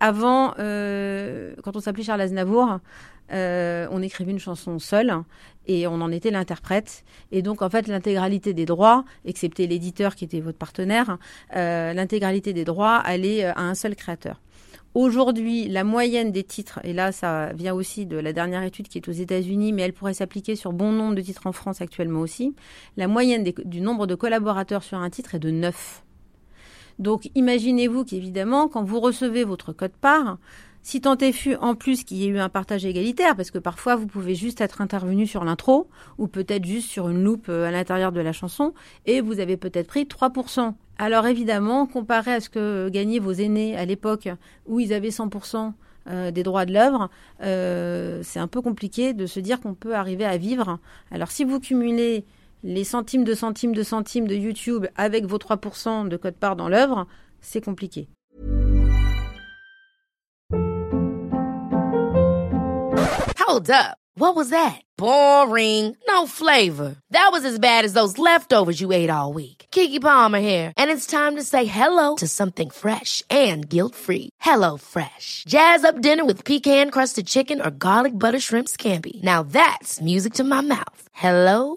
Avant, euh, quand on s'appelait Charles Aznavour, euh, on écrivait une chanson seule et on en était l'interprète. Et donc, en fait, l'intégralité des droits, excepté l'éditeur qui était votre partenaire, euh, l'intégralité des droits allait à un seul créateur. Aujourd'hui, la moyenne des titres, et là ça vient aussi de la dernière étude qui est aux États-Unis, mais elle pourrait s'appliquer sur bon nombre de titres en France actuellement aussi, la moyenne du nombre de collaborateurs sur un titre est de 9. Donc imaginez-vous qu'évidemment, quand vous recevez votre code part, si tant est fut en plus qu'il y ait eu un partage égalitaire, parce que parfois vous pouvez juste être intervenu sur l'intro, ou peut-être juste sur une loupe euh, à l'intérieur de la chanson, et vous avez peut-être pris 3%. Alors évidemment, comparé à ce que gagnaient vos aînés à l'époque où ils avaient 100% euh, des droits de l'œuvre, euh, c'est un peu compliqué de se dire qu'on peut arriver à vivre. Alors si vous cumulez les centimes de centimes de centimes de YouTube avec vos 3% de code part dans l'œuvre, c'est compliqué. Hold up. What was that? Boring. No flavor. That was as bad as those leftovers you ate all week. Kiki Palmer here, and it's time to say hello to something fresh and guilt-free. Hello Fresh. Jazz up dinner with pecan-crusted chicken or garlic butter shrimp scampi. Now that's music to my mouth. Hello